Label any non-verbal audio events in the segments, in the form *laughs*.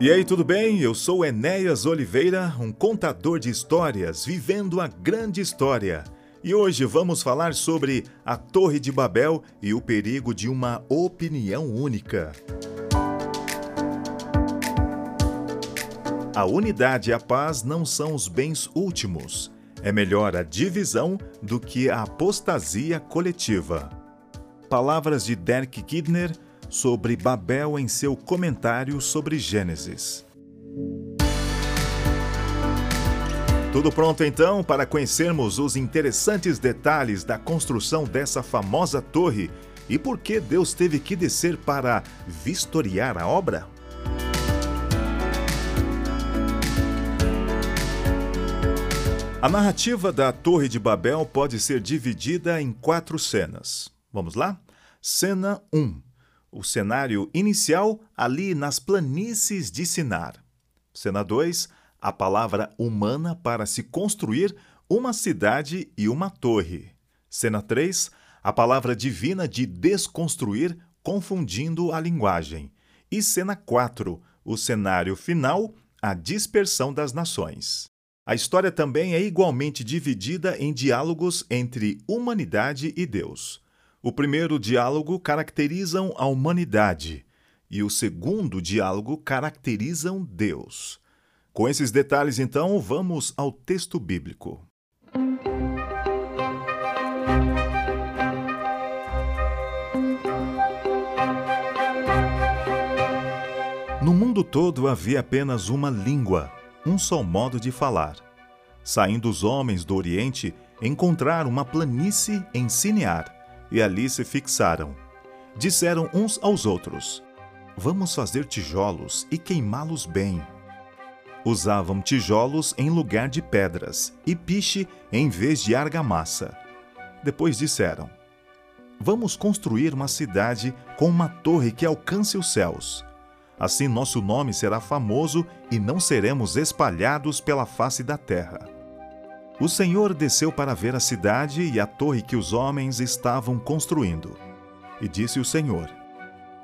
E aí, tudo bem? Eu sou Enéas Oliveira, um contador de histórias, vivendo a grande história. E hoje vamos falar sobre a Torre de Babel e o perigo de uma opinião única. A unidade e a paz não são os bens últimos. É melhor a divisão do que a apostasia coletiva. Palavras de Derek Kidner sobre Babel em seu comentário sobre Gênesis. Tudo pronto então para conhecermos os interessantes detalhes da construção dessa famosa torre e por que Deus teve que descer para vistoriar a obra? A narrativa da Torre de Babel pode ser dividida em quatro cenas. Vamos lá? Cena 1 o cenário inicial ali nas planícies de Sinar. Cena 2, a palavra humana para se construir uma cidade e uma torre. Cena 3, a palavra divina de desconstruir, confundindo a linguagem. E cena 4, o cenário final, a dispersão das nações. A história também é igualmente dividida em diálogos entre humanidade e Deus. O primeiro diálogo caracterizam a humanidade e o segundo diálogo caracterizam Deus. Com esses detalhes, então, vamos ao texto bíblico. No mundo todo havia apenas uma língua, um só modo de falar. Saindo os homens do Oriente, encontraram uma planície em Sinear e ali se fixaram. Disseram uns aos outros: Vamos fazer tijolos e queimá-los bem. Usavam tijolos em lugar de pedras e piche em vez de argamassa. Depois disseram: Vamos construir uma cidade com uma torre que alcance os céus. Assim nosso nome será famoso e não seremos espalhados pela face da terra. O Senhor desceu para ver a cidade e a torre que os homens estavam construindo. E disse o Senhor: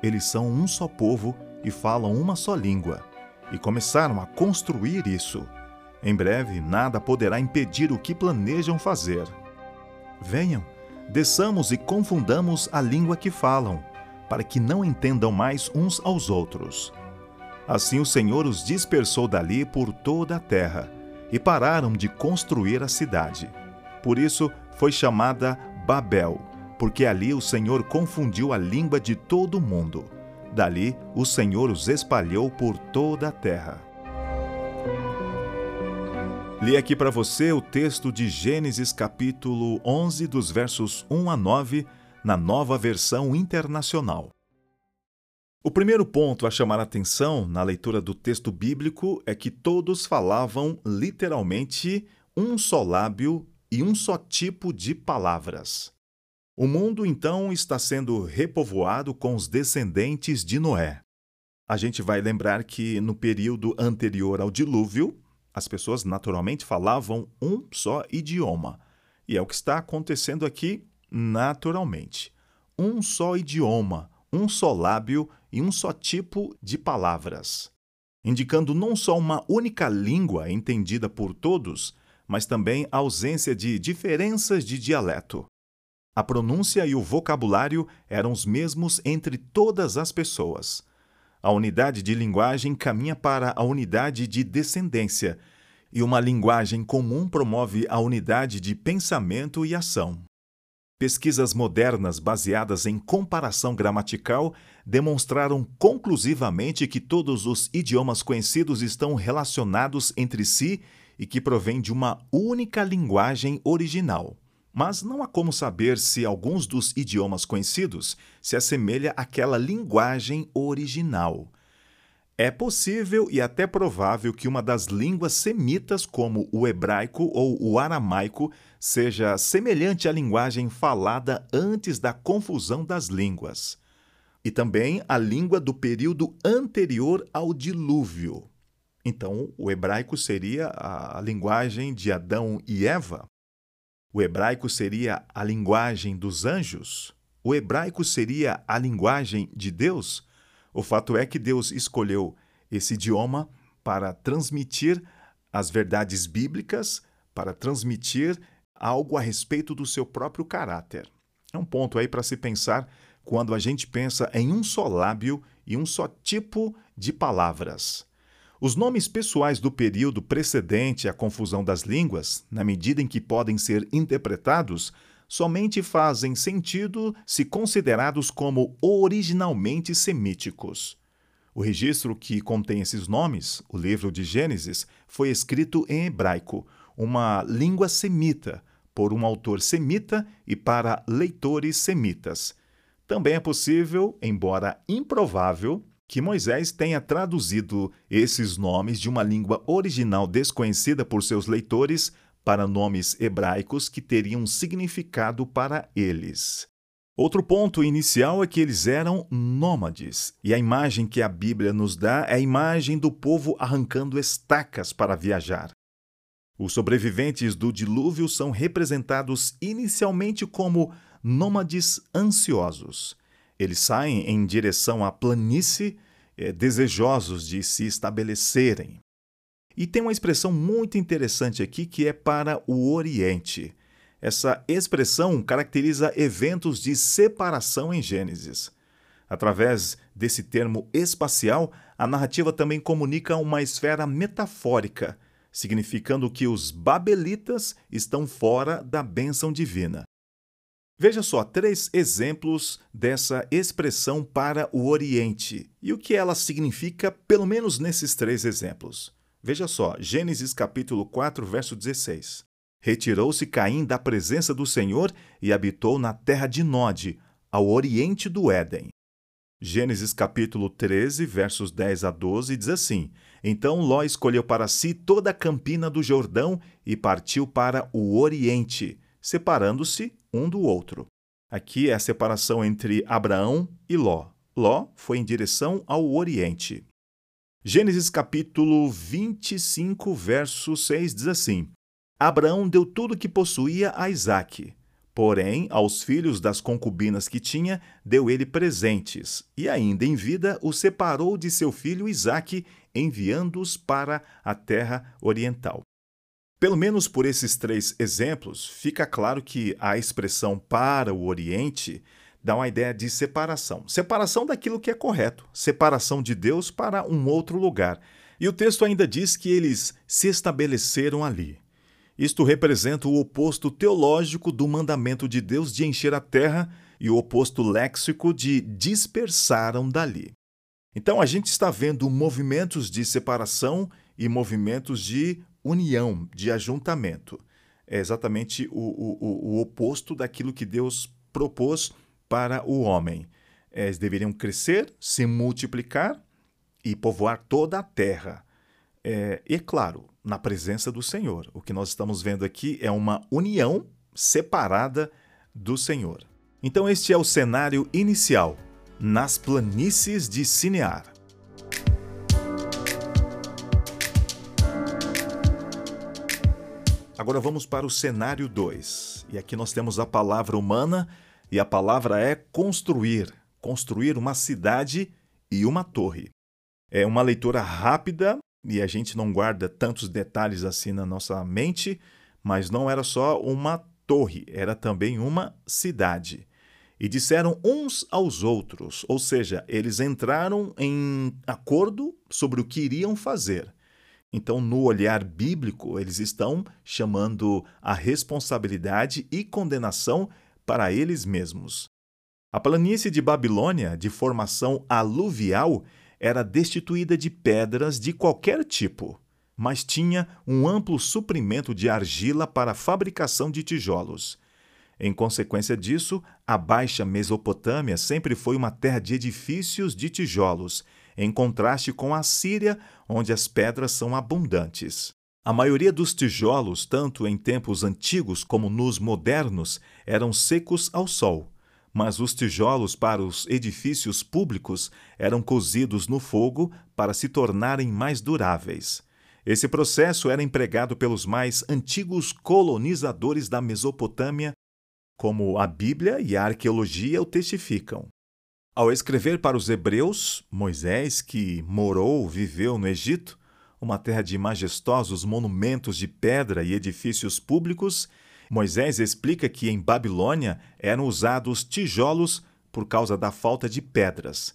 Eles são um só povo e falam uma só língua. E começaram a construir isso. Em breve, nada poderá impedir o que planejam fazer. Venham, desçamos e confundamos a língua que falam, para que não entendam mais uns aos outros. Assim o Senhor os dispersou dali por toda a terra e pararam de construir a cidade. Por isso foi chamada Babel, porque ali o Senhor confundiu a língua de todo o mundo. Dali o Senhor os espalhou por toda a terra. Li aqui para você o texto de Gênesis capítulo 11, dos versos 1 a 9, na nova versão internacional. O primeiro ponto a chamar a atenção na leitura do texto bíblico é que todos falavam literalmente um só lábio e um só tipo de palavras. O mundo então está sendo repovoado com os descendentes de Noé. A gente vai lembrar que no período anterior ao dilúvio, as pessoas naturalmente falavam um só idioma. E é o que está acontecendo aqui naturalmente. Um só idioma um só lábio e um só tipo de palavras, indicando não só uma única língua entendida por todos, mas também a ausência de diferenças de dialeto. A pronúncia e o vocabulário eram os mesmos entre todas as pessoas. A unidade de linguagem caminha para a unidade de descendência, e uma linguagem comum promove a unidade de pensamento e ação. Pesquisas modernas baseadas em comparação gramatical demonstraram conclusivamente que todos os idiomas conhecidos estão relacionados entre si e que provêm de uma única linguagem original. Mas não há como saber se alguns dos idiomas conhecidos se assemelha àquela linguagem original. É possível e até provável que uma das línguas semitas, como o hebraico ou o aramaico, seja semelhante à linguagem falada antes da confusão das línguas, e também a língua do período anterior ao dilúvio. Então, o hebraico seria a linguagem de Adão e Eva. O hebraico seria a linguagem dos anjos. O hebraico seria a linguagem de Deus o fato é que Deus escolheu esse idioma para transmitir as verdades bíblicas, para transmitir algo a respeito do seu próprio caráter. É um ponto aí para se pensar quando a gente pensa em um só lábio e um só tipo de palavras. Os nomes pessoais do período precedente à confusão das línguas, na medida em que podem ser interpretados, somente fazem sentido se considerados como originalmente semíticos. O registro que contém esses nomes, o livro de Gênesis, foi escrito em hebraico, uma língua semita, por um autor semita e para leitores semitas. Também é possível, embora improvável, que Moisés tenha traduzido esses nomes de uma língua original desconhecida por seus leitores para nomes hebraicos que teriam significado para eles. Outro ponto inicial é que eles eram nômades, e a imagem que a Bíblia nos dá é a imagem do povo arrancando estacas para viajar. Os sobreviventes do dilúvio são representados inicialmente como nômades ansiosos. Eles saem em direção à planície, eh, desejosos de se estabelecerem. E tem uma expressão muito interessante aqui que é para o Oriente. Essa expressão caracteriza eventos de separação em Gênesis. Através desse termo espacial, a narrativa também comunica uma esfera metafórica, significando que os babelitas estão fora da bênção divina. Veja só três exemplos dessa expressão para o Oriente e o que ela significa, pelo menos nesses três exemplos. Veja só, Gênesis capítulo 4, verso 16. Retirou-se Caim da presença do Senhor e habitou na terra de Nod, ao oriente do Éden. Gênesis capítulo 13, versos 10 a 12 diz assim: Então Ló escolheu para si toda a campina do Jordão e partiu para o oriente, separando-se um do outro. Aqui é a separação entre Abraão e Ló. Ló foi em direção ao oriente. Gênesis capítulo 25, verso 6 diz assim: Abraão deu tudo que possuía a Isaque. Porém, aos filhos das concubinas que tinha, deu ele presentes, e ainda em vida o separou de seu filho Isaque, enviando-os para a terra oriental. Pelo menos por esses três exemplos, fica claro que a expressão para o Oriente dá uma ideia de separação. Separação daquilo que é correto, separação de Deus para um outro lugar. E o texto ainda diz que eles se estabeleceram ali. Isto representa o oposto teológico do mandamento de Deus de encher a terra e o oposto léxico de dispersaram dali. Então a gente está vendo movimentos de separação e movimentos de união, de ajuntamento. É exatamente o, o, o oposto daquilo que Deus propôs para o homem. Eles deveriam crescer, se multiplicar e povoar toda a terra. É, e, claro, na presença do Senhor. O que nós estamos vendo aqui é uma união separada do Senhor. Então, este é o cenário inicial, nas planícies de Sinear. Agora vamos para o cenário 2. E aqui nós temos a palavra humana e a palavra é construir construir uma cidade e uma torre. É uma leitura rápida e a gente não guarda tantos detalhes assim na nossa mente, mas não era só uma torre, era também uma cidade. E disseram uns aos outros, ou seja, eles entraram em acordo sobre o que iriam fazer. Então, no olhar bíblico, eles estão chamando a responsabilidade e condenação para eles mesmos. A planície de Babilônia, de formação aluvial, era destituída de pedras de qualquer tipo, mas tinha um amplo suprimento de argila para a fabricação de tijolos. Em consequência disso, a Baixa Mesopotâmia sempre foi uma terra de edifícios de tijolos, em contraste com a Síria, onde as pedras são abundantes. A maioria dos tijolos, tanto em tempos antigos como nos modernos, eram secos ao sol, mas os tijolos para os edifícios públicos eram cozidos no fogo para se tornarem mais duráveis. Esse processo era empregado pelos mais antigos colonizadores da Mesopotâmia, como a Bíblia e a arqueologia o testificam. Ao escrever para os Hebreus, Moisés, que morou, viveu no Egito, uma terra de majestosos monumentos de pedra e edifícios públicos, Moisés explica que em Babilônia eram usados tijolos por causa da falta de pedras.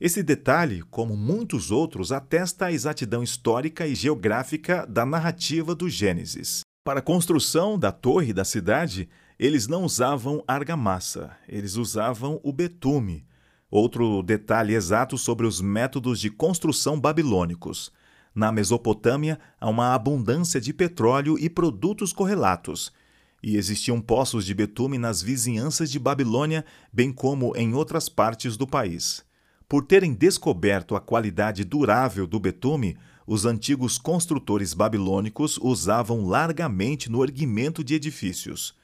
Esse detalhe, como muitos outros, atesta a exatidão histórica e geográfica da narrativa do Gênesis. Para a construção da torre da cidade, eles não usavam argamassa, eles usavam o betume. Outro detalhe exato sobre os métodos de construção babilônicos. Na Mesopotâmia, há uma abundância de petróleo e produtos correlatos, e existiam poços de betume nas vizinhanças de Babilônia, bem como em outras partes do país. Por terem descoberto a qualidade durável do betume, os antigos construtores babilônicos usavam largamente no erguimento de edifícios.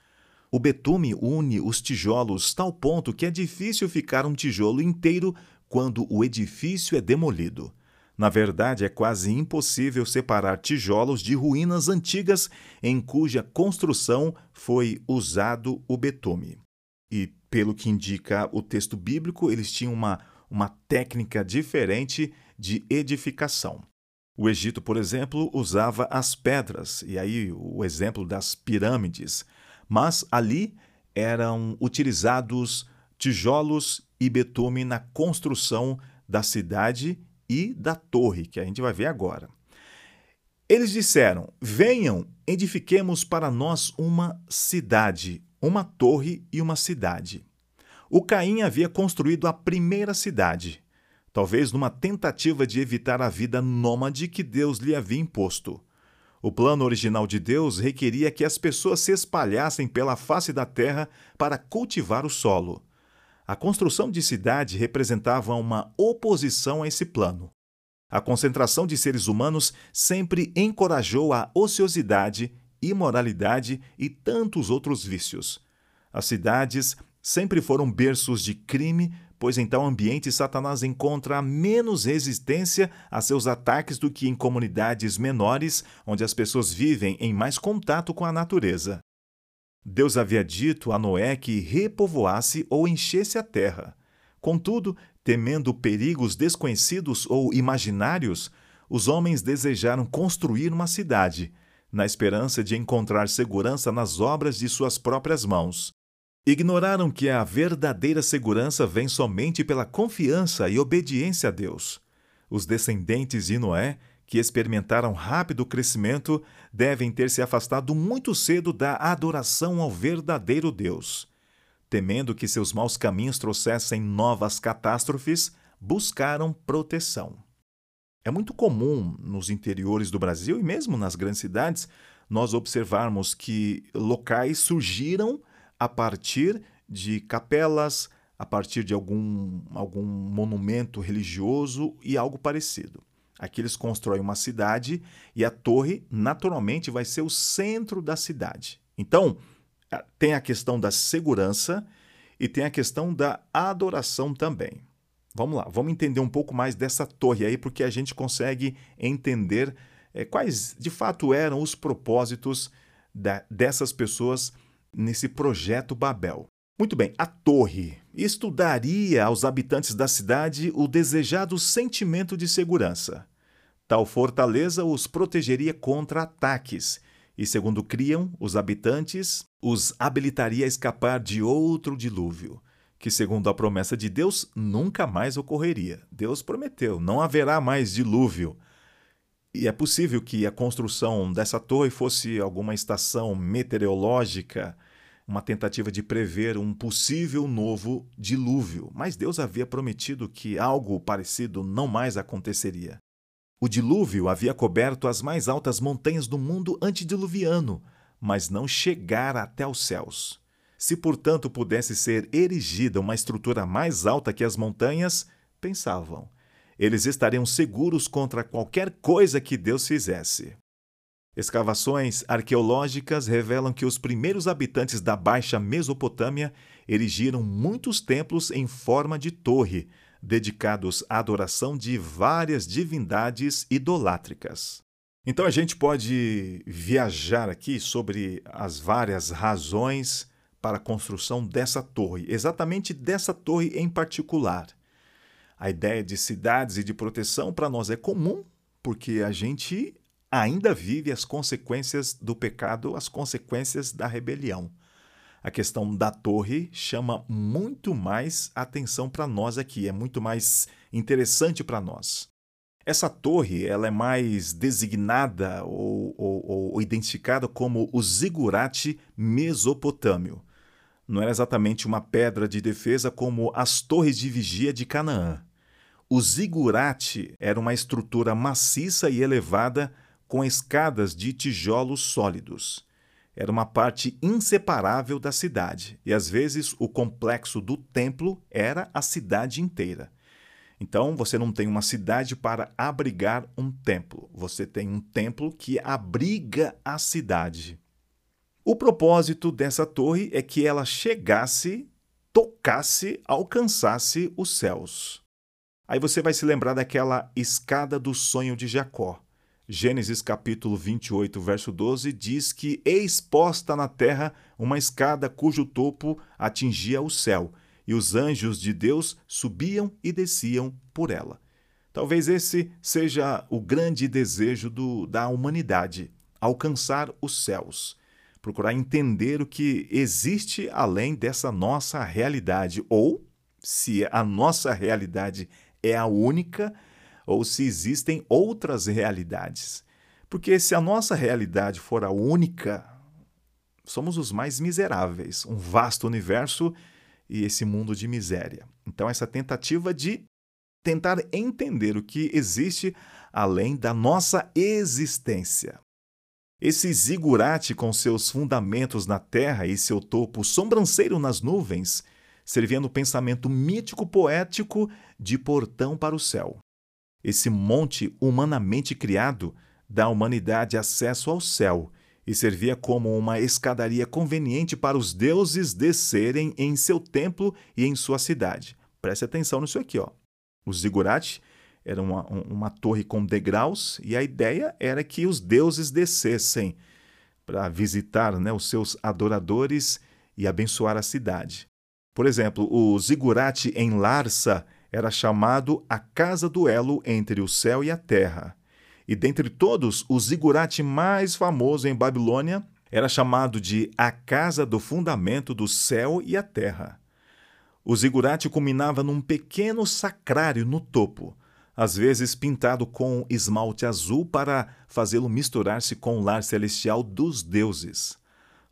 O betume une os tijolos tal ponto que é difícil ficar um tijolo inteiro quando o edifício é demolido. Na verdade, é quase impossível separar tijolos de ruínas antigas em cuja construção foi usado o betume. E, pelo que indica o texto bíblico, eles tinham uma, uma técnica diferente de edificação. O Egito, por exemplo, usava as pedras, e aí o exemplo das pirâmides, mas ali eram utilizados tijolos e betume na construção da cidade e da torre, que a gente vai ver agora. Eles disseram: Venham, edifiquemos para nós uma cidade, uma torre e uma cidade. O Caim havia construído a primeira cidade, talvez numa tentativa de evitar a vida nômade que Deus lhe havia imposto. O plano original de Deus requeria que as pessoas se espalhassem pela face da terra para cultivar o solo. A construção de cidade representava uma oposição a esse plano. A concentração de seres humanos sempre encorajou a ociosidade, imoralidade e tantos outros vícios. As cidades sempre foram berços de crime, pois em tal ambiente Satanás encontra menos resistência a seus ataques do que em comunidades menores, onde as pessoas vivem em mais contato com a natureza. Deus havia dito a Noé que repovoasse ou enchesse a terra. Contudo, temendo perigos desconhecidos ou imaginários, os homens desejaram construir uma cidade, na esperança de encontrar segurança nas obras de suas próprias mãos. Ignoraram que a verdadeira segurança vem somente pela confiança e obediência a Deus. Os descendentes de Noé que experimentaram rápido crescimento devem ter se afastado muito cedo da adoração ao verdadeiro Deus. Temendo que seus maus caminhos trouxessem novas catástrofes, buscaram proteção. É muito comum nos interiores do Brasil e mesmo nas grandes cidades nós observarmos que locais surgiram a partir de capelas, a partir de algum, algum monumento religioso e algo parecido. Aqui eles constroem uma cidade e a torre, naturalmente, vai ser o centro da cidade. Então, tem a questão da segurança e tem a questão da adoração também. Vamos lá, vamos entender um pouco mais dessa torre aí, porque a gente consegue entender é, quais de fato eram os propósitos da, dessas pessoas nesse projeto Babel. Muito bem, a torre. Isto daria aos habitantes da cidade o desejado sentimento de segurança. Tal fortaleza os protegeria contra ataques e, segundo criam os habitantes, os habilitaria a escapar de outro dilúvio, que, segundo a promessa de Deus, nunca mais ocorreria. Deus prometeu: não haverá mais dilúvio. E é possível que a construção dessa torre fosse alguma estação meteorológica uma tentativa de prever um possível novo dilúvio, mas Deus havia prometido que algo parecido não mais aconteceria. O dilúvio havia coberto as mais altas montanhas do mundo antediluviano, mas não chegara até os céus. Se, portanto, pudesse ser erigida uma estrutura mais alta que as montanhas, pensavam, eles estariam seguros contra qualquer coisa que Deus fizesse. Escavações arqueológicas revelam que os primeiros habitantes da Baixa Mesopotâmia erigiram muitos templos em forma de torre, dedicados à adoração de várias divindades idolátricas. Então a gente pode viajar aqui sobre as várias razões para a construção dessa torre, exatamente dessa torre em particular. A ideia de cidades e de proteção para nós é comum, porque a gente ainda vive as consequências do pecado, as consequências da rebelião. A questão da torre chama muito mais atenção para nós aqui, é muito mais interessante para nós. Essa torre ela é mais designada ou, ou, ou identificada como o zigurate mesopotâmio. Não era exatamente uma pedra de defesa como as torres de vigia de Canaã. O zigurate era uma estrutura maciça e elevada com escadas de tijolos sólidos. Era uma parte inseparável da cidade, e às vezes o complexo do templo era a cidade inteira. Então, você não tem uma cidade para abrigar um templo, você tem um templo que abriga a cidade. O propósito dessa torre é que ela chegasse, tocasse, alcançasse os céus. Aí você vai se lembrar daquela escada do sonho de Jacó. Gênesis capítulo 28, verso 12 diz que exposta na terra uma escada cujo topo atingia o céu, e os anjos de Deus subiam e desciam por ela. Talvez esse seja o grande desejo do, da humanidade: alcançar os céus, procurar entender o que existe além dessa nossa realidade, ou se a nossa realidade é a única, ou se existem outras realidades. Porque se a nossa realidade for a única, somos os mais miseráveis, um vasto universo e esse mundo de miséria. Então, essa tentativa de tentar entender o que existe além da nossa existência. Esse zigurate, com seus fundamentos na terra e seu topo sobranceiro nas nuvens, servindo o pensamento mítico poético de portão para o céu. Esse monte humanamente criado dá à humanidade acesso ao céu e servia como uma escadaria conveniente para os deuses descerem em seu templo e em sua cidade. Preste atenção nisso aqui. Ó. O zigurate era uma, uma torre com degraus e a ideia era que os deuses descessem para visitar né, os seus adoradores e abençoar a cidade. Por exemplo, o zigurate em Larsa era chamado a casa do elo entre o céu e a terra. E dentre todos, o zigurate mais famoso em Babilônia era chamado de a casa do fundamento do céu e a terra. O zigurate culminava num pequeno sacrário no topo, às vezes pintado com esmalte azul para fazê-lo misturar-se com o lar celestial dos deuses.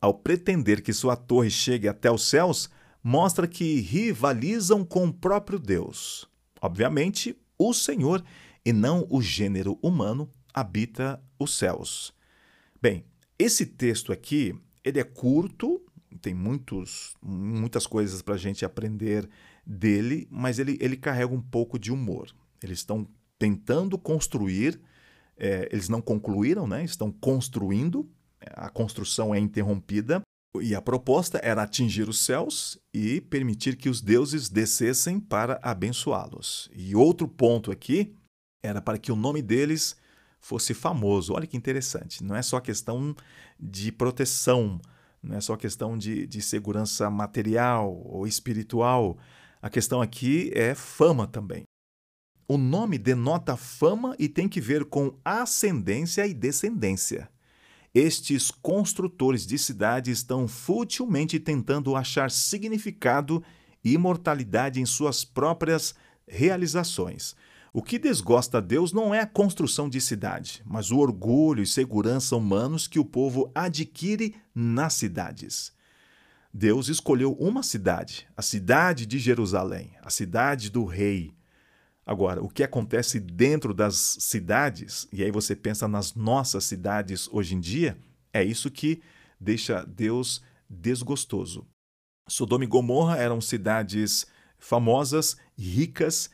Ao pretender que sua torre chegue até os céus, mostra que rivalizam com o próprio Deus. Obviamente, o Senhor e não o gênero humano, habita os céus. Bem, esse texto aqui, ele é curto, tem muitos, muitas coisas para a gente aprender dele, mas ele, ele carrega um pouco de humor. Eles estão tentando construir, é, eles não concluíram, né? estão construindo, a construção é interrompida, e a proposta era atingir os céus e permitir que os deuses descessem para abençoá-los. E outro ponto aqui era para que o nome deles fosse famoso. Olha que interessante. Não é só questão de proteção, não é só questão de, de segurança material ou espiritual. A questão aqui é fama também. O nome denota fama e tem que ver com ascendência e descendência. Estes construtores de cidades estão futilmente tentando achar significado e imortalidade em suas próprias realizações. O que desgosta a Deus não é a construção de cidade, mas o orgulho e segurança humanos que o povo adquire nas cidades. Deus escolheu uma cidade, a cidade de Jerusalém, a cidade do rei. Agora, o que acontece dentro das cidades, e aí você pensa nas nossas cidades hoje em dia, é isso que deixa Deus desgostoso. Sodoma e Gomorra eram cidades famosas, ricas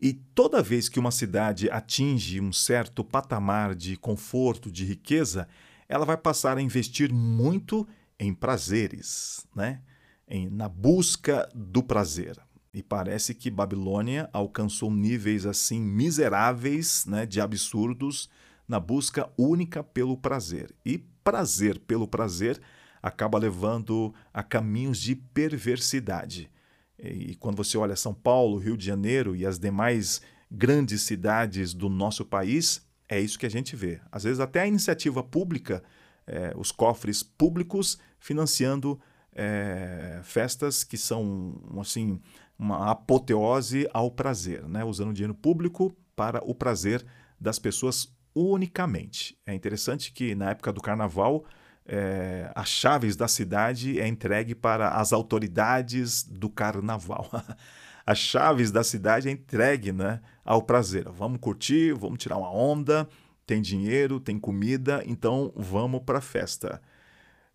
e toda vez que uma cidade atinge um certo patamar de conforto, de riqueza, ela vai passar a investir muito em prazeres, né? Em, na busca do prazer. E parece que Babilônia alcançou níveis assim miseráveis, né, de absurdos, na busca única pelo prazer. E prazer pelo prazer acaba levando a caminhos de perversidade. E quando você olha São Paulo, Rio de Janeiro e as demais grandes cidades do nosso país, é isso que a gente vê. Às vezes, até a iniciativa pública, é, os cofres públicos financiando é, festas que são assim uma apoteose ao prazer, né? usando dinheiro público para o prazer das pessoas unicamente. É interessante que na época do carnaval é, as chaves da cidade é entregue para as autoridades do carnaval. *laughs* as chaves da cidade é entregue né, ao prazer. Vamos curtir, vamos tirar uma onda, tem dinheiro, tem comida, então vamos para a festa.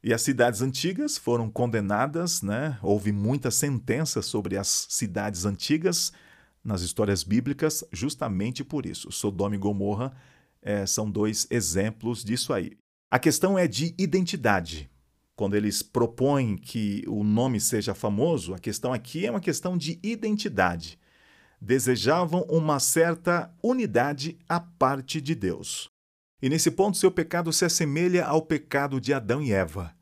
E as cidades antigas foram condenadas, né? houve muitas sentenças sobre as cidades antigas nas histórias bíblicas, justamente por isso. Sodoma e Gomorra é, são dois exemplos disso aí. A questão é de identidade. Quando eles propõem que o nome seja famoso, a questão aqui é uma questão de identidade. Desejavam uma certa unidade à parte de Deus. E nesse ponto, seu pecado se assemelha ao pecado de Adão e Eva.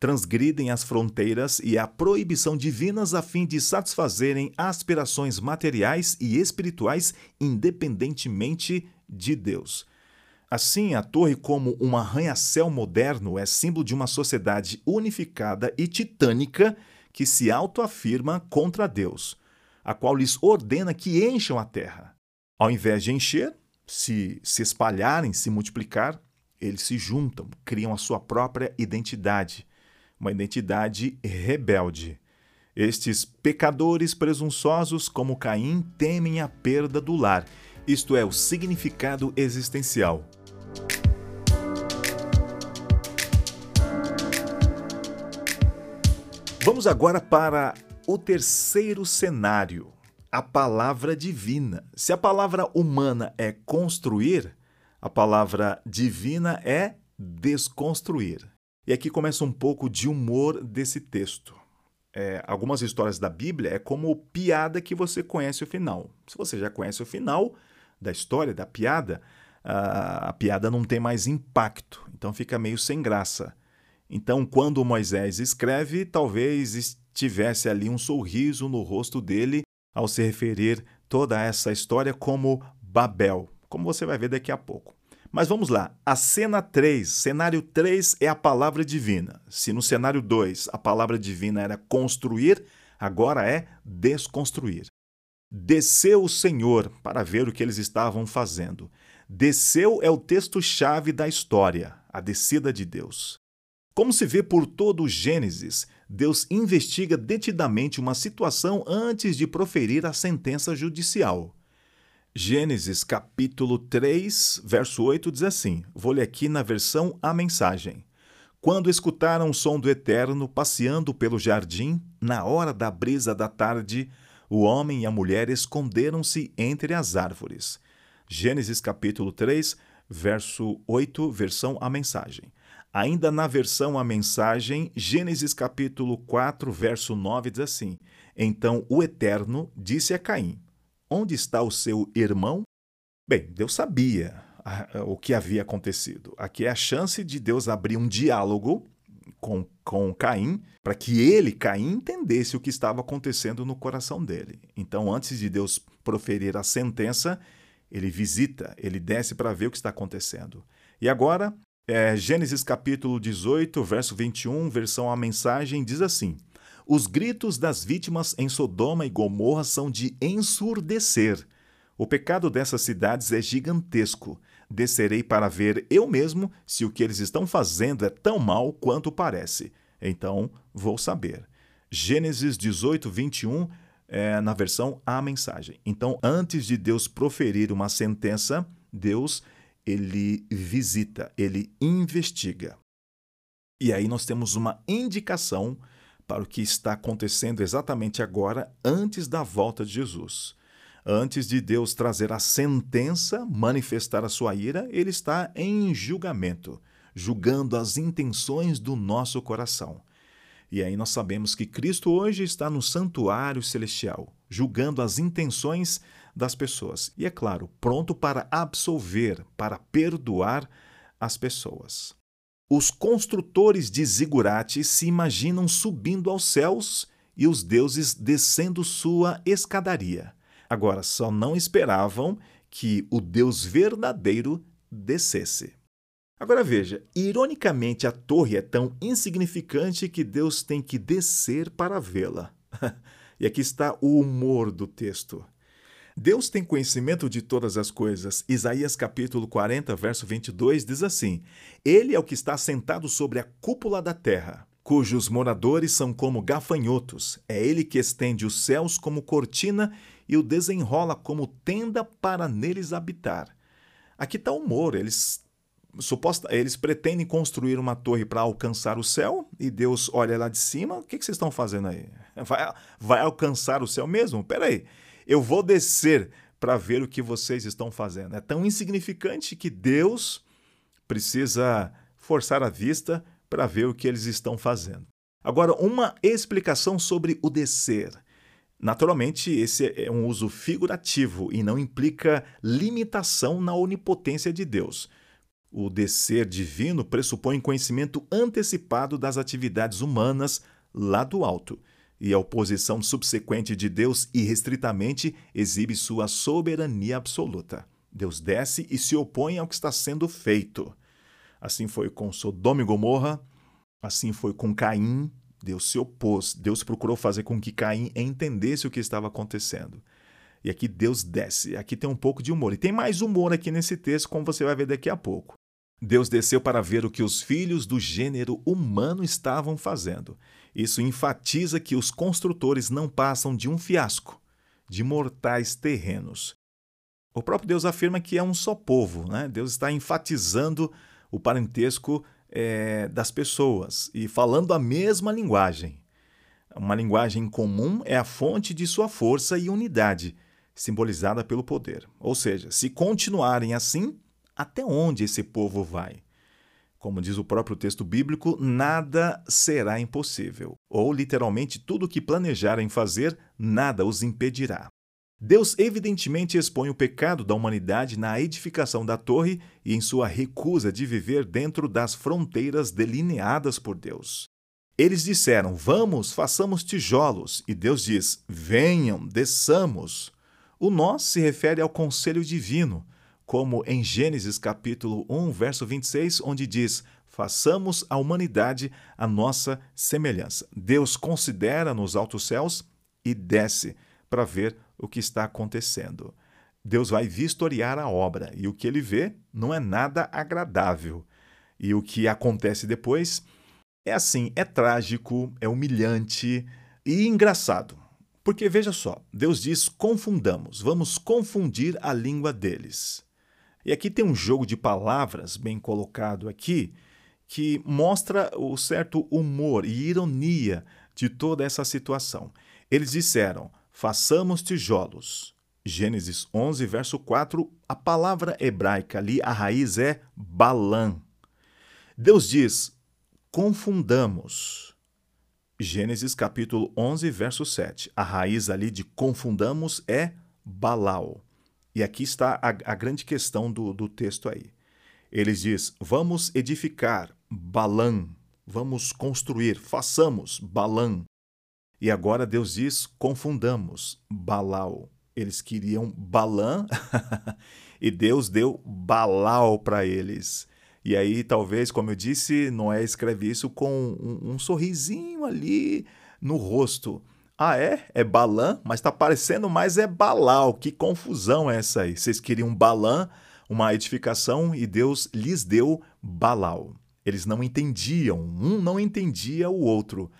Transgridem as fronteiras e a proibição divinas a fim de satisfazerem aspirações materiais e espirituais independentemente de Deus. Assim, a torre, como um arranha-céu moderno, é símbolo de uma sociedade unificada e titânica que se autoafirma contra Deus, a qual lhes ordena que encham a terra. Ao invés de encher, se, se espalharem, se multiplicar, eles se juntam, criam a sua própria identidade, uma identidade rebelde. Estes pecadores presunçosos, como Caim, temem a perda do lar, isto é, o significado existencial. Vamos agora para o terceiro cenário, a palavra divina. Se a palavra humana é construir, a palavra divina é desconstruir. E aqui começa um pouco de humor desse texto. É, algumas histórias da Bíblia é como piada que você conhece o final. Se você já conhece o final da história, da piada, a, a piada não tem mais impacto, então fica meio sem graça. Então, quando Moisés escreve, talvez tivesse ali um sorriso no rosto dele ao se referir toda essa história como Babel, como você vai ver daqui a pouco. Mas vamos lá. A cena 3, cenário 3 é a palavra divina. Se no cenário 2 a palavra divina era construir, agora é desconstruir. Desceu o Senhor para ver o que eles estavam fazendo. Desceu é o texto-chave da história, a descida de Deus. Como se vê por todo o Gênesis, Deus investiga detidamente uma situação antes de proferir a sentença judicial. Gênesis capítulo 3, verso 8 diz assim: vou ler aqui na versão A Mensagem. Quando escutaram o som do Eterno passeando pelo jardim, na hora da brisa da tarde, o homem e a mulher esconderam-se entre as árvores. Gênesis capítulo 3, verso 8, versão A Mensagem. Ainda na versão A Mensagem, Gênesis capítulo 4, verso 9 diz assim: Então o Eterno disse a Caim: Onde está o seu irmão? Bem, Deus sabia o que havia acontecido. Aqui é a chance de Deus abrir um diálogo com, com Caim, para que ele, Caim, entendesse o que estava acontecendo no coração dele. Então, antes de Deus proferir a sentença, ele visita, ele desce para ver o que está acontecendo. E agora, é, Gênesis capítulo 18, verso 21, versão A Mensagem, diz assim: Os gritos das vítimas em Sodoma e Gomorra são de ensurdecer. O pecado dessas cidades é gigantesco. Descerei para ver eu mesmo se o que eles estão fazendo é tão mal quanto parece. Então vou saber. Gênesis 18, 21, é, na versão A Mensagem. Então, antes de Deus proferir uma sentença, Deus ele visita, ele investiga. E aí nós temos uma indicação para o que está acontecendo exatamente agora, antes da volta de Jesus. Antes de Deus trazer a sentença, manifestar a sua ira, ele está em julgamento, julgando as intenções do nosso coração. E aí nós sabemos que Cristo hoje está no santuário celestial, julgando as intenções das pessoas. E é claro, pronto para absolver, para perdoar as pessoas. Os construtores de zigurates se imaginam subindo aos céus e os deuses descendo sua escadaria. Agora, só não esperavam que o Deus verdadeiro descesse. Agora veja, ironicamente a torre é tão insignificante que Deus tem que descer para vê-la. *laughs* e aqui está o humor do texto. Deus tem conhecimento de todas as coisas. Isaías capítulo 40, verso 22 diz assim: Ele é o que está sentado sobre a cúpula da terra, cujos moradores são como gafanhotos. É ele que estende os céus como cortina e o desenrola como tenda para neles habitar. Aqui está o humor. Eles suposta, eles pretendem construir uma torre para alcançar o céu e Deus olha lá de cima. O que, que vocês estão fazendo aí? *laughs* Vai, vai alcançar o céu mesmo? Peraí. aí eu vou descer para ver o que vocês estão fazendo. É tão insignificante que Deus precisa forçar a vista para ver o que eles estão fazendo. Agora, uma explicação sobre o descer. Naturalmente, esse é um uso figurativo e não implica limitação na onipotência de Deus. O descer divino pressupõe conhecimento antecipado das atividades humanas lá do alto e a oposição subsequente de Deus irrestritamente exibe sua soberania absoluta. Deus desce e se opõe ao que está sendo feito. Assim foi com Sodoma e Gomorra, assim foi com Caim. Deus se opôs, Deus procurou fazer com que Caim entendesse o que estava acontecendo. E aqui Deus desce. Aqui tem um pouco de humor. E tem mais humor aqui nesse texto, como você vai ver daqui a pouco. Deus desceu para ver o que os filhos do gênero humano estavam fazendo. Isso enfatiza que os construtores não passam de um fiasco, de mortais terrenos. O próprio Deus afirma que é um só povo. Né? Deus está enfatizando o parentesco é, das pessoas e falando a mesma linguagem. Uma linguagem comum é a fonte de sua força e unidade, simbolizada pelo poder. Ou seja, se continuarem assim, até onde esse povo vai? Como diz o próprio texto bíblico, nada será impossível. Ou, literalmente, tudo o que planejarem fazer, nada os impedirá. Deus evidentemente expõe o pecado da humanidade na edificação da torre e em sua recusa de viver dentro das fronteiras delineadas por Deus. Eles disseram: Vamos, façamos tijolos. E Deus diz: Venham, desçamos. O nós se refere ao conselho divino, como em Gênesis capítulo 1, verso 26, onde diz: "Façamos a humanidade a nossa semelhança". Deus considera nos altos céus e desce para ver o que está acontecendo. Deus vai vistoriar a obra e o que ele vê não é nada agradável. E o que acontece depois é assim, é trágico, é humilhante e engraçado. Porque veja só, Deus diz: confundamos, vamos confundir a língua deles. E aqui tem um jogo de palavras bem colocado aqui que mostra o certo humor e ironia de toda essa situação. Eles disseram: façamos tijolos. Gênesis 11, verso 4, a palavra hebraica ali, a raiz é balã. Deus diz: confundamos. Gênesis capítulo 11, verso 7. A raiz ali de confundamos é balau. E aqui está a, a grande questão do, do texto aí. Eles diz: vamos edificar Balã, vamos construir, façamos Balã. E agora Deus diz: confundamos Balau. Eles queriam Balã *laughs* e Deus deu Balau para eles. E aí, talvez, como eu disse, Noé escreve isso com um, um sorrisinho ali no rosto. Ah, é? É Balã? Mas está parecendo mais é Balau. Que confusão é essa aí? Vocês queriam Balã, uma edificação, e Deus lhes deu Balau. Eles não entendiam, um não entendia o outro.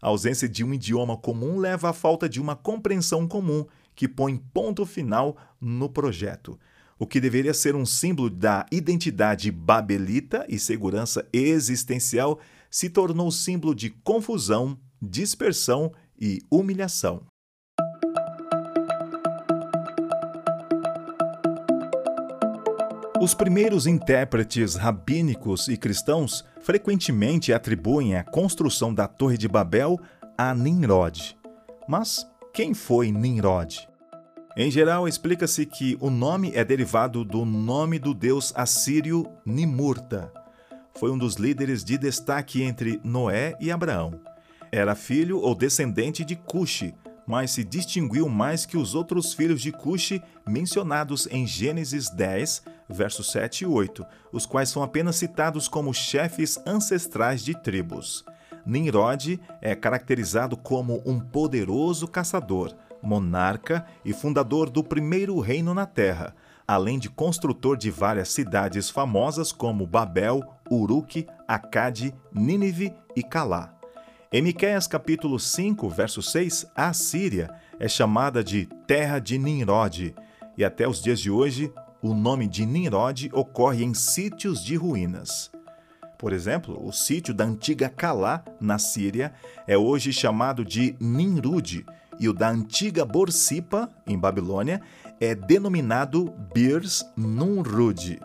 A ausência de um idioma comum leva à falta de uma compreensão comum que põe ponto final no projeto. O que deveria ser um símbolo da identidade babelita e segurança existencial se tornou símbolo de confusão, dispersão e humilhação. Os primeiros intérpretes rabínicos e cristãos frequentemente atribuem a construção da Torre de Babel a Nimrod. Mas quem foi Nimrod? Em geral, explica-se que o nome é derivado do nome do deus assírio Nimurta. Foi um dos líderes de destaque entre Noé e Abraão. Era filho ou descendente de Cuxi, mas se distinguiu mais que os outros filhos de Cuxi mencionados em Gênesis 10, versos 7 e 8, os quais são apenas citados como chefes ancestrais de tribos. Nimrod é caracterizado como um poderoso caçador, monarca e fundador do primeiro reino na Terra, além de construtor de várias cidades famosas como Babel, Uruk, Acade, Nínive e Calá. Em Miqueias capítulo 5, verso 6, a Síria é chamada de terra de Nimrod, e até os dias de hoje o nome de Nimrod ocorre em sítios de ruínas. Por exemplo, o sítio da antiga Calá, na Síria, é hoje chamado de Nimrud, e o da antiga Borsipa, em Babilônia, é denominado Birs Numrud.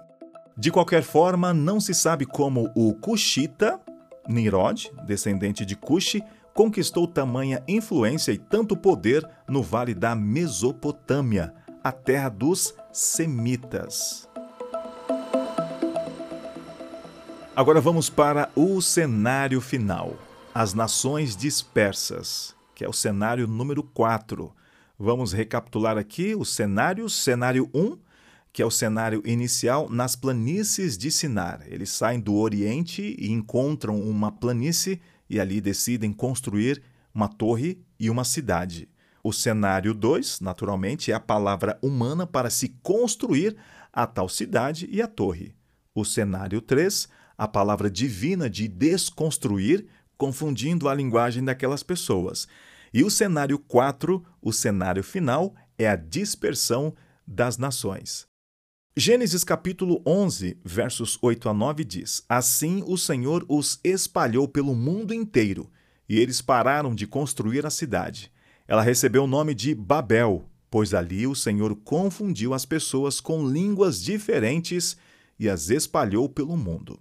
De qualquer forma, não se sabe como o Cushita, Nirod, descendente de Cuxi, conquistou tamanha influência e tanto poder no vale da Mesopotâmia, a terra dos Semitas. Agora vamos para o cenário final, as nações dispersas, que é o cenário número 4. Vamos recapitular aqui os cenários. Cenário 1, que é o cenário inicial, nas planícies de Sinar. Eles saem do Oriente e encontram uma planície e ali decidem construir uma torre e uma cidade. O cenário 2, naturalmente, é a palavra humana para se construir a tal cidade e a torre. O cenário 3, a palavra divina de desconstruir, confundindo a linguagem daquelas pessoas. E o cenário 4, o cenário final, é a dispersão das nações. Gênesis capítulo 11, versos 8 a 9 diz: Assim o Senhor os espalhou pelo mundo inteiro, e eles pararam de construir a cidade. Ela recebeu o nome de Babel, pois ali o Senhor confundiu as pessoas com línguas diferentes e as espalhou pelo mundo.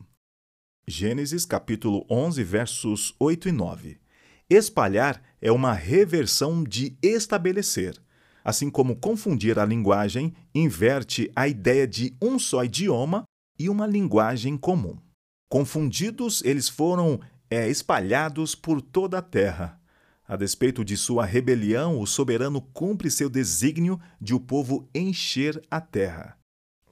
Gênesis capítulo 11, versos 8 e 9. Espalhar é uma reversão de estabelecer assim como confundir a linguagem inverte a ideia de um só idioma e uma linguagem comum. Confundidos, eles foram é, espalhados por toda a terra. A despeito de sua rebelião, o soberano cumpre seu desígnio de o povo encher a terra.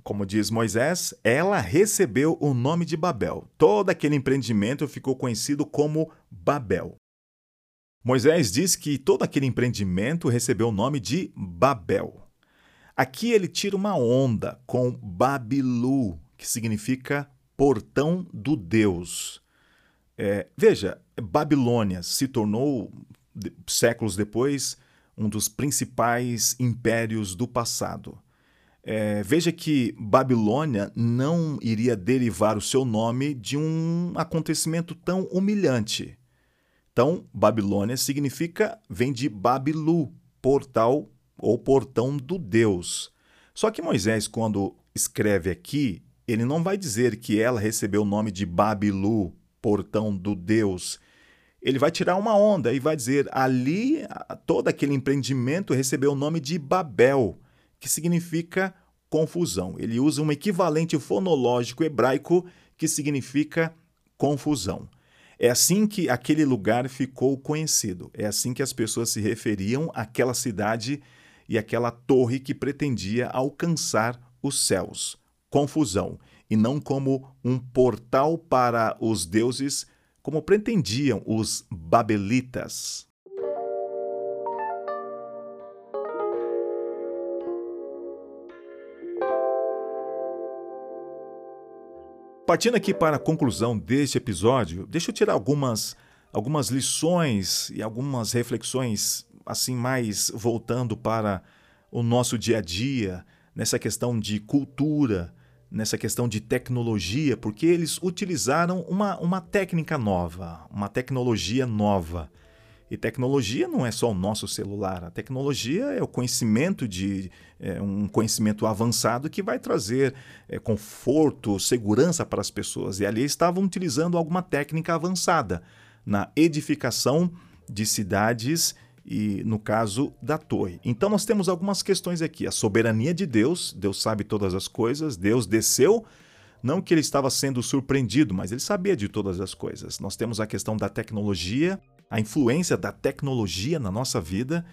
Como diz Moisés, ela recebeu o nome de Babel. Todo aquele empreendimento ficou conhecido como Babel. Moisés diz que todo aquele empreendimento recebeu o nome de Babel. Aqui ele tira uma onda com Babilu, que significa portão do Deus. É, veja, Babilônia se tornou, séculos depois, um dos principais impérios do passado. É, veja que Babilônia não iria derivar o seu nome de um acontecimento tão humilhante. Então, Babilônia significa, vem de Babilu, portal ou portão do Deus. Só que Moisés, quando escreve aqui, ele não vai dizer que ela recebeu o nome de Babilu, portão do Deus. Ele vai tirar uma onda e vai dizer ali todo aquele empreendimento recebeu o nome de Babel, que significa confusão. Ele usa um equivalente fonológico hebraico que significa confusão. É assim que aquele lugar ficou conhecido. É assim que as pessoas se referiam àquela cidade e àquela torre que pretendia alcançar os céus. Confusão. E não como um portal para os deuses, como pretendiam os babelitas. Partindo aqui para a conclusão deste episódio, deixa eu tirar algumas, algumas lições e algumas reflexões, assim, mais voltando para o nosso dia a dia, nessa questão de cultura, nessa questão de tecnologia, porque eles utilizaram uma, uma técnica nova, uma tecnologia nova. E tecnologia não é só o nosso celular. A tecnologia é o conhecimento de é, um conhecimento avançado que vai trazer é, conforto, segurança para as pessoas. E ali estavam utilizando alguma técnica avançada na edificação de cidades e no caso da torre. Então nós temos algumas questões aqui. A soberania de Deus, Deus sabe todas as coisas, Deus desceu não que ele estava sendo surpreendido, mas ele sabia de todas as coisas. Nós temos a questão da tecnologia, a influência da tecnologia na nossa vida,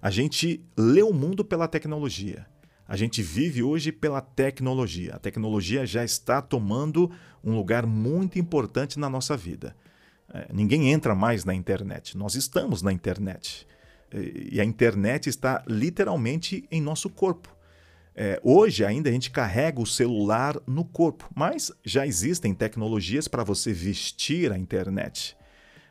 a gente lê o mundo pela tecnologia. A gente vive hoje pela tecnologia. A tecnologia já está tomando um lugar muito importante na nossa vida. É, ninguém entra mais na internet. Nós estamos na internet. E a internet está literalmente em nosso corpo. É, hoje ainda a gente carrega o celular no corpo, mas já existem tecnologias para você vestir a internet,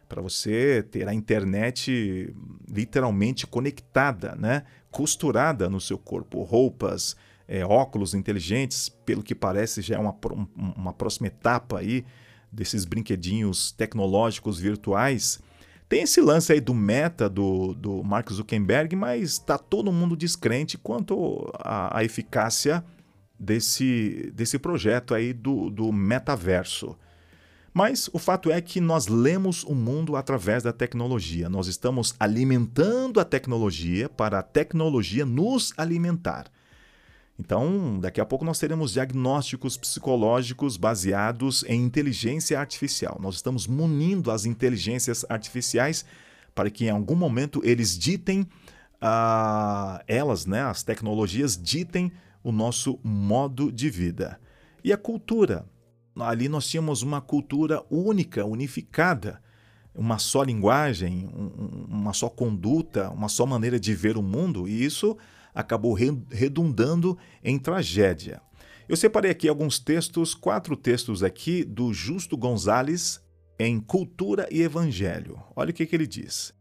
para você ter a internet literalmente conectada, né? costurada no seu corpo. Roupas, é, óculos inteligentes, pelo que parece já é uma, uma próxima etapa aí desses brinquedinhos tecnológicos virtuais tem esse lance aí do meta do, do Mark Zuckerberg, mas está todo mundo descrente quanto à, eficácia desse, desse projeto aí do, do metaverso. Mas o fato é que nós lemos o mundo através da tecnologia. Nós estamos alimentando a tecnologia para a tecnologia nos alimentar. Então, daqui a pouco nós teremos diagnósticos psicológicos baseados em inteligência artificial. Nós estamos munindo as inteligências artificiais para que em algum momento eles ditem, uh, elas, né, as tecnologias, ditem o nosso modo de vida. E a cultura? Ali nós tínhamos uma cultura única, unificada, uma só linguagem, um, uma só conduta, uma só maneira de ver o mundo, e isso acabou redundando em tragédia. Eu separei aqui alguns textos, quatro textos aqui do Justo Gonzalez em Cultura e Evangelho. Olha o que, que ele diz.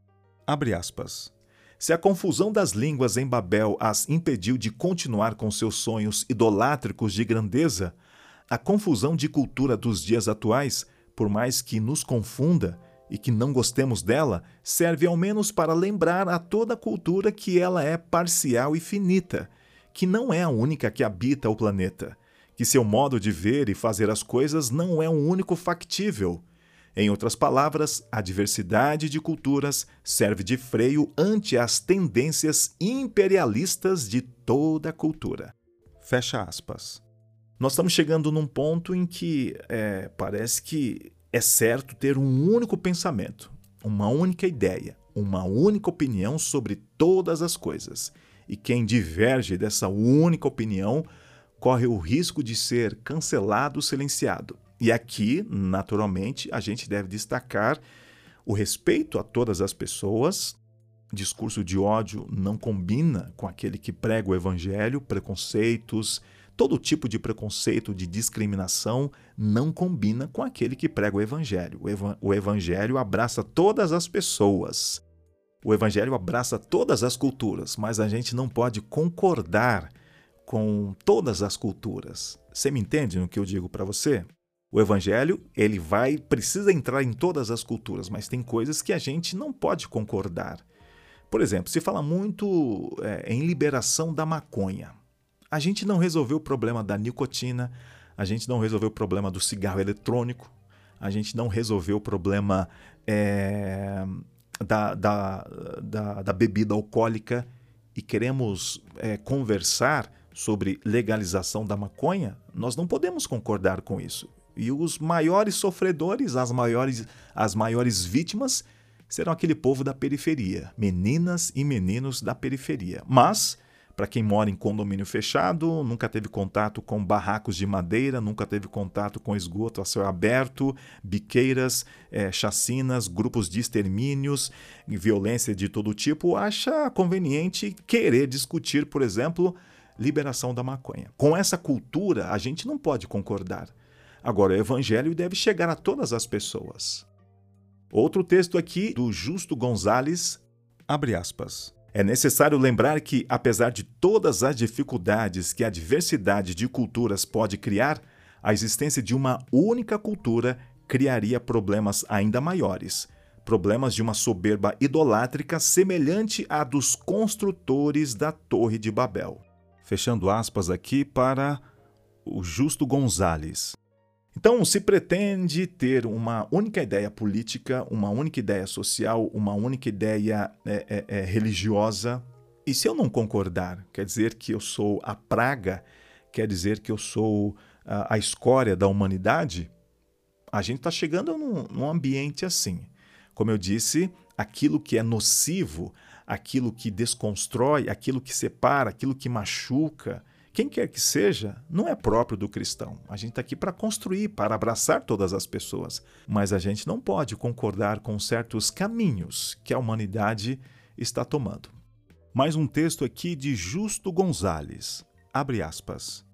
Abre aspas. Se a confusão das línguas em Babel as impediu de continuar com seus sonhos idolátricos de grandeza, a confusão de cultura dos dias atuais, por mais que nos confunda, e que não gostemos dela, serve ao menos para lembrar a toda cultura que ela é parcial e finita, que não é a única que habita o planeta, que seu modo de ver e fazer as coisas não é um único factível. Em outras palavras, a diversidade de culturas serve de freio ante as tendências imperialistas de toda a cultura. Fecha aspas. Nós estamos chegando num ponto em que é, parece que é certo ter um único pensamento, uma única ideia, uma única opinião sobre todas as coisas. E quem diverge dessa única opinião corre o risco de ser cancelado, silenciado. E aqui, naturalmente, a gente deve destacar o respeito a todas as pessoas. Discurso de ódio não combina com aquele que prega o evangelho, preconceitos, Todo tipo de preconceito, de discriminação, não combina com aquele que prega o Evangelho. O, Evangelho abraça todas as pessoas. O Evangelho abraça todas as culturas, mas a gente não pode concordar com todas as culturas. Você me entende no que eu digo para você? O evangelho, ele vai precisa entrar em todas as culturas, mas tem coisas que a gente não pode concordar. Por exemplo, se fala muito é, em liberação da maconha a gente não resolveu o problema da nicotina, a gente não resolveu o problema do cigarro eletrônico, a gente não resolveu o problema é, da, da, da, da, bebida alcoólica e queremos é, conversar sobre legalização da maconha, nós não podemos concordar com isso. E os maiores sofredores, as maiores, as maiores vítimas, serão aquele povo da periferia, meninas e meninos da periferia. Mas para quem mora em condomínio fechado, nunca teve contato com barracos de madeira, nunca teve contato com esgoto a céu aberto, biqueiras, é, chacinas, grupos de extermínios, violência de todo tipo, acha conveniente querer discutir, por exemplo, liberação da maconha. Com essa cultura, a gente não pode concordar. Agora, o evangelho deve chegar a todas as pessoas. Outro texto aqui do Justo Gonzales, abre aspas. É necessário lembrar que, apesar de todas as dificuldades que a diversidade de culturas pode criar, a existência de uma única cultura criaria problemas ainda maiores. Problemas de uma soberba idolátrica semelhante à dos construtores da Torre de Babel. Fechando aspas aqui para o Justo Gonzales. Então, se pretende ter uma única ideia política, uma única ideia social, uma única ideia é, é, é, religiosa, e se eu não concordar, quer dizer que eu sou a praga, quer dizer que eu sou a, a escória da humanidade, a gente está chegando num, num ambiente assim. Como eu disse, aquilo que é nocivo, aquilo que desconstrói, aquilo que separa, aquilo que machuca, quem quer que seja, não é próprio do cristão. A gente está aqui para construir, para abraçar todas as pessoas. Mas a gente não pode concordar com certos caminhos que a humanidade está tomando. Mais um texto aqui de Justo Gonzales. Abre aspas.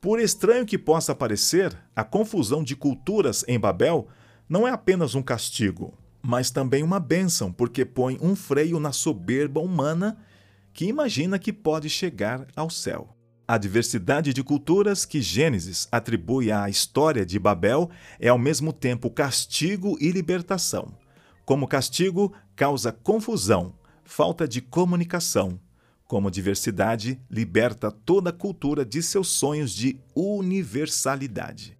Por estranho que possa parecer, a confusão de culturas em Babel não é apenas um castigo, mas também uma bênção, porque põe um freio na soberba humana que imagina que pode chegar ao céu. A diversidade de culturas que Gênesis atribui à história de Babel é ao mesmo tempo castigo e libertação. Como castigo, causa confusão, falta de comunicação. Como diversidade, liberta toda a cultura de seus sonhos de universalidade.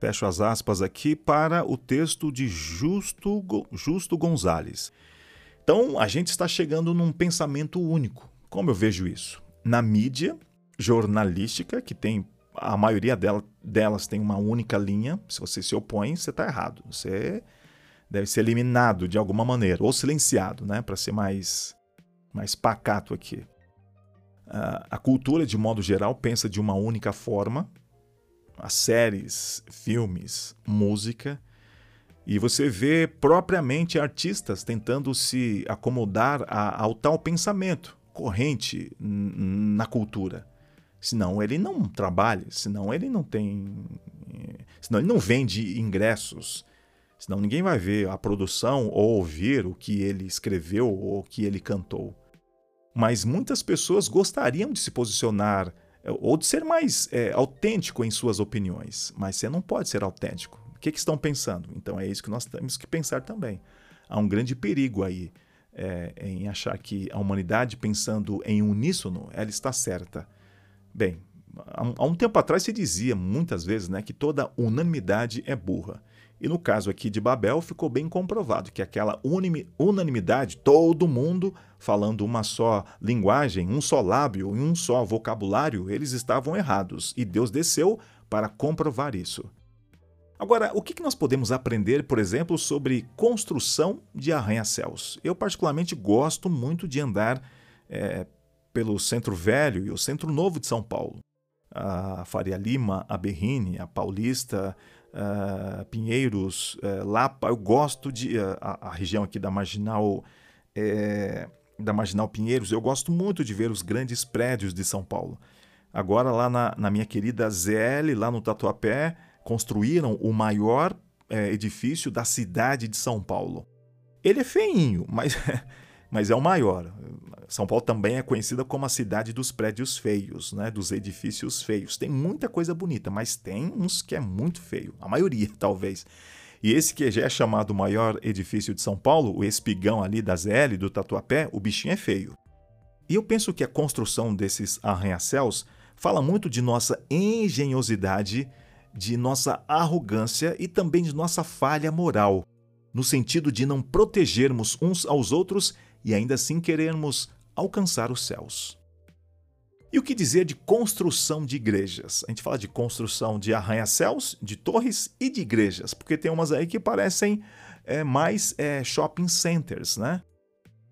Fecho as aspas aqui para o texto de Justo, Justo Gonzalez. Então, a gente está chegando num pensamento único. Como eu vejo isso? Na mídia, jornalística, que tem a maioria dela, delas tem uma única linha. Se você se opõe, você está errado. Você deve ser eliminado de alguma maneira, ou silenciado, né, para ser mais, mais pacato aqui. Uh, a cultura, de modo geral, pensa de uma única forma. As séries, filmes, música. E você vê propriamente artistas tentando se acomodar a, ao tal pensamento corrente na cultura. Senão ele não trabalha, senão ele não tem. Senão ele não vende ingressos. Senão ninguém vai ver a produção ou ouvir o que ele escreveu ou o que ele cantou. Mas muitas pessoas gostariam de se posicionar é, ou de ser mais é, autêntico em suas opiniões. Mas você não pode ser autêntico. O que, que estão pensando? Então é isso que nós temos que pensar também. Há um grande perigo aí é, em achar que a humanidade pensando em uníssono, ela está certa. Bem, há um tempo atrás se dizia muitas vezes né, que toda unanimidade é burra. E no caso aqui de Babel ficou bem comprovado que aquela unanimidade, todo mundo falando uma só linguagem, um só lábio e um só vocabulário, eles estavam errados e Deus desceu para comprovar isso. Agora, o que nós podemos aprender, por exemplo, sobre construção de arranha-céus? Eu, particularmente, gosto muito de andar é, pelo Centro Velho e o Centro Novo de São Paulo. A Faria Lima, a Berrine, a Paulista, a Pinheiros, a Lapa. Eu gosto de a, a, região aqui da Marginal é, da Marginal Pinheiros. Eu gosto muito de ver os grandes prédios de São Paulo. Agora lá na, na minha querida ZL, lá no Tatuapé, construíram o maior é, edifício da cidade de São Paulo. Ele é feinho, mas *laughs* mas é o maior. São Paulo também é conhecida como a cidade dos prédios feios, né? dos edifícios feios. Tem muita coisa bonita, mas tem uns que é muito feio, a maioria *laughs* talvez. E esse que já é chamado maior edifício de São Paulo, o espigão ali da ZL, do Tatuapé, o bichinho é feio. E eu penso que a construção desses arranha-céus fala muito de nossa engenhosidade, de nossa arrogância e também de nossa falha moral, no sentido de não protegermos uns aos outros e ainda assim querermos alcançar os céus. E o que dizer de construção de igrejas? A gente fala de construção de arranha-céus, de torres e de igrejas, porque tem umas aí que parecem é, mais é, shopping centers, né?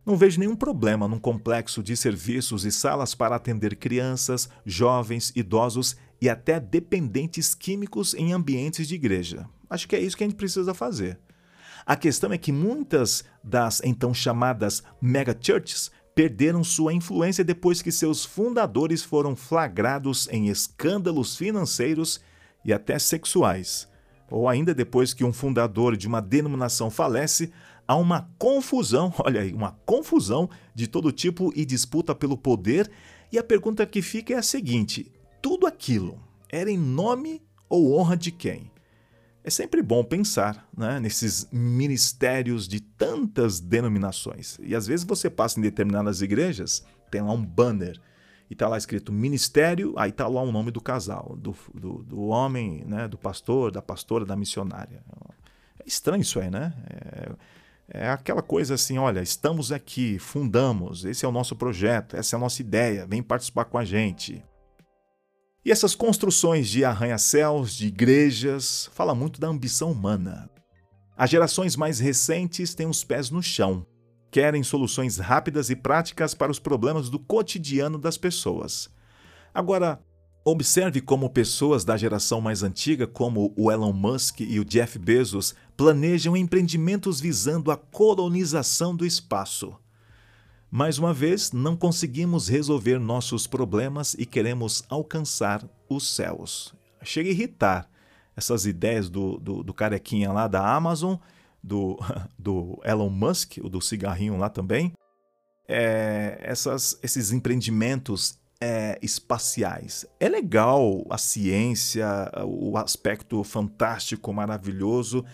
Não vejo nenhum problema num complexo de serviços e salas para atender crianças, jovens, idosos e até dependentes químicos em ambientes de igreja. Acho que é isso que a gente precisa fazer. A questão é que muitas das então chamadas megachurches perderam sua influência depois que seus fundadores foram flagrados em escândalos financeiros e até sexuais. Ou ainda depois que um fundador de uma denominação falece, há uma confusão, *laughs* olha aí, uma confusão de todo tipo e disputa pelo poder. E a pergunta que fica é a seguinte: tudo aquilo era em nome ou honra de quem? É sempre bom pensar né, nesses ministérios de tantas denominações. E às vezes você passa em determinadas igrejas, tem lá um banner e está lá escrito ministério, aí está lá o nome do casal, do, do, do, homem, né, do pastor, da pastora, da missionária. É estranho isso aí, né? É, é aquela coisa assim: olha, estamos aqui, fundamos, esse é o nosso projeto, essa é a nossa ideia, vem participar com a gente. E essas construções de arranha-céus, de igrejas, fala muito da ambição humana. As gerações mais recentes têm os pés no chão. querem soluções rápidas e práticas para os problemas do cotidiano das pessoas. Agora, observe como pessoas da geração mais antiga, como o Elon Musk e o Jeff Bezos, planejam empreendimentos visando a colonização do espaço. Mais uma vez, não conseguimos resolver nossos problemas e queremos alcançar os céus. Chega a irritar essas ideias do, do, do carequinha lá da Amazon, do, *laughs* do Elon Musk, o do cigarrinho lá também. É, essas, esses empreendimentos é, espaciais. É legal a ciência, o aspecto fantástico, maravilhoso,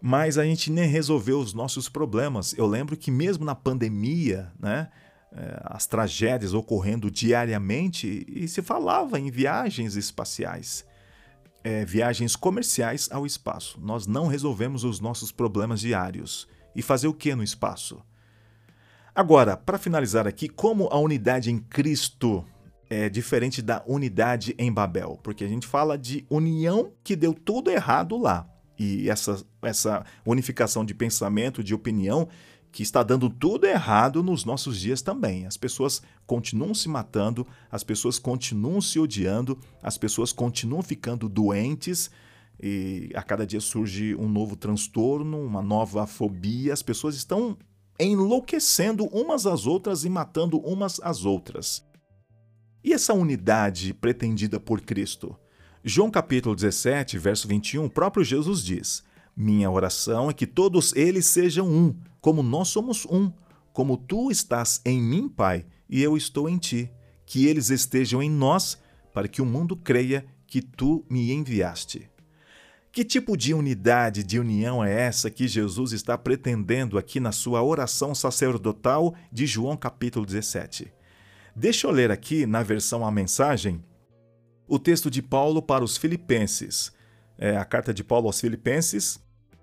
mas a gente nem resolveu os nossos problemas. Eu lembro que mesmo na pandemia, né, é, as tragédias ocorrendo diariamente, e se falava em viagens espaciais, é, viagens comerciais ao espaço. Nós não resolvemos os nossos problemas diários. E fazer o que no espaço? Agora, para finalizar aqui, como a unidade em Cristo é diferente da unidade em Babel? Porque a gente fala de união que deu tudo errado lá e essa, essa unificação de pensamento, de opinião, que está dando tudo errado nos nossos dias também. As pessoas continuam se matando, as pessoas continuam se odiando, as pessoas continuam ficando doentes e a cada dia surge um novo transtorno, uma nova fobia. As pessoas estão enlouquecendo umas às outras e matando umas às outras. E essa unidade pretendida por Cristo? João capítulo 17, verso 21, o próprio Jesus diz: Minha oração é que todos eles sejam um, como nós somos um, como tu estás em mim, Pai, e eu estou em ti, que eles estejam em nós, para que o mundo creia que tu me enviaste. Que tipo de unidade, de união é essa que Jesus está pretendendo aqui na sua oração sacerdotal de João capítulo 17? Deixa eu ler aqui na versão A Mensagem o texto de Paulo para os Filipenses. É a carta de Paulo aos Filipenses,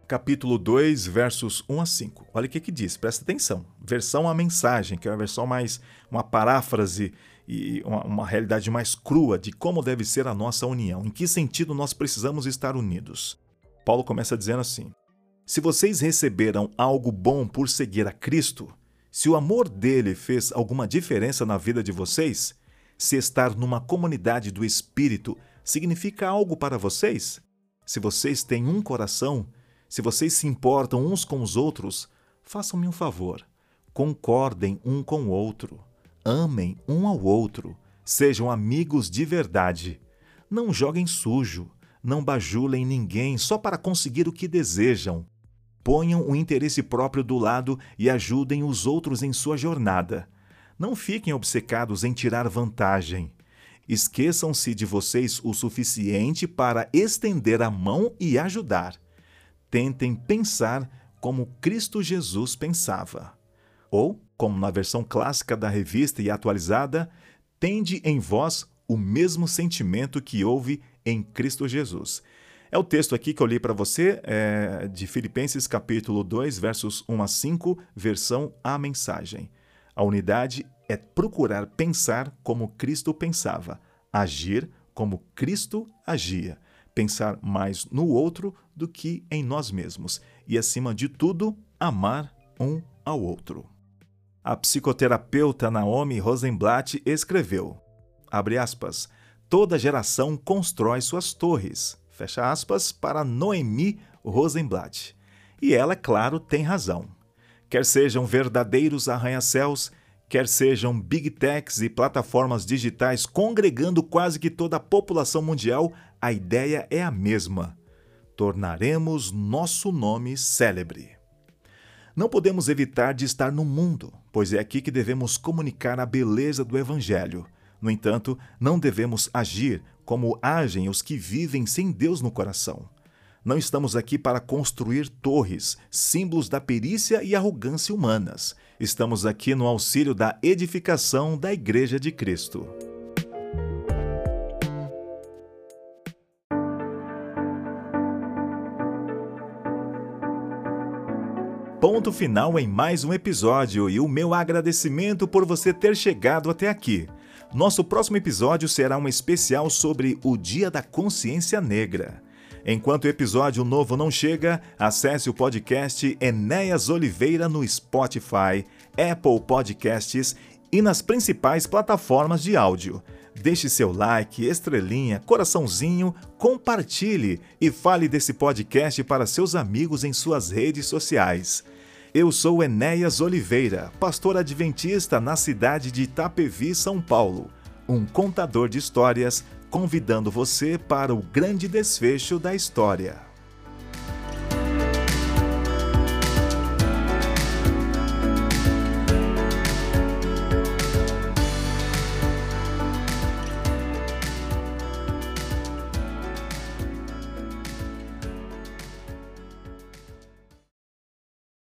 capítulo 2, versos 1 a 5. Olha o que, que diz, presta atenção. Versão a mensagem, que é uma versão mais, uma paráfrase e uma, uma realidade mais crua de como deve ser a nossa união, em que sentido nós precisamos estar unidos. Paulo começa dizendo assim: Se vocês receberam algo bom por seguir a Cristo, se o amor dele fez alguma diferença na vida de vocês, se estar numa comunidade do Espírito significa algo para vocês? Se vocês têm um coração, se vocês se importam uns com os outros, façam-me um favor. Concordem um com o outro. Amem um ao outro. Sejam amigos de verdade. Não joguem sujo. Não bajulem ninguém só para conseguir o que desejam. Ponham o interesse próprio do lado e ajudem os outros em sua jornada. Não fiquem obcecados em tirar vantagem. Esqueçam-se de vocês o suficiente para estender a mão e ajudar. Tentem pensar como Cristo Jesus pensava. Ou, como na versão clássica da revista e atualizada, tende em vós o mesmo sentimento que houve em Cristo Jesus. É o texto aqui que eu li para você, é, de Filipenses capítulo 2, versos 1 a 5, versão A Mensagem. A unidade é procurar pensar como Cristo pensava, agir como Cristo agia, pensar mais no outro do que em nós mesmos e, acima de tudo, amar um ao outro. A psicoterapeuta Naomi Rosenblatt escreveu: aspas, toda geração constrói suas torres, fecha aspas, para Noemi Rosenblatt. E ela, claro, tem razão quer sejam verdadeiros arranha-céus, quer sejam big techs e plataformas digitais congregando quase que toda a população mundial, a ideia é a mesma: tornaremos nosso nome célebre. Não podemos evitar de estar no mundo, pois é aqui que devemos comunicar a beleza do Evangelho. No entanto, não devemos agir como agem os que vivem sem Deus no coração. Não estamos aqui para construir torres, símbolos da perícia e arrogância humanas. Estamos aqui no auxílio da edificação da Igreja de Cristo. Ponto final em mais um episódio e o meu agradecimento por você ter chegado até aqui. Nosso próximo episódio será um especial sobre o Dia da Consciência Negra. Enquanto o episódio novo não chega, acesse o podcast Enéas Oliveira no Spotify, Apple Podcasts e nas principais plataformas de áudio. Deixe seu like, estrelinha, coraçãozinho, compartilhe e fale desse podcast para seus amigos em suas redes sociais. Eu sou Enéas Oliveira, pastor adventista na cidade de Itapevi, São Paulo, um contador de histórias, convidando você para o grande desfecho da história.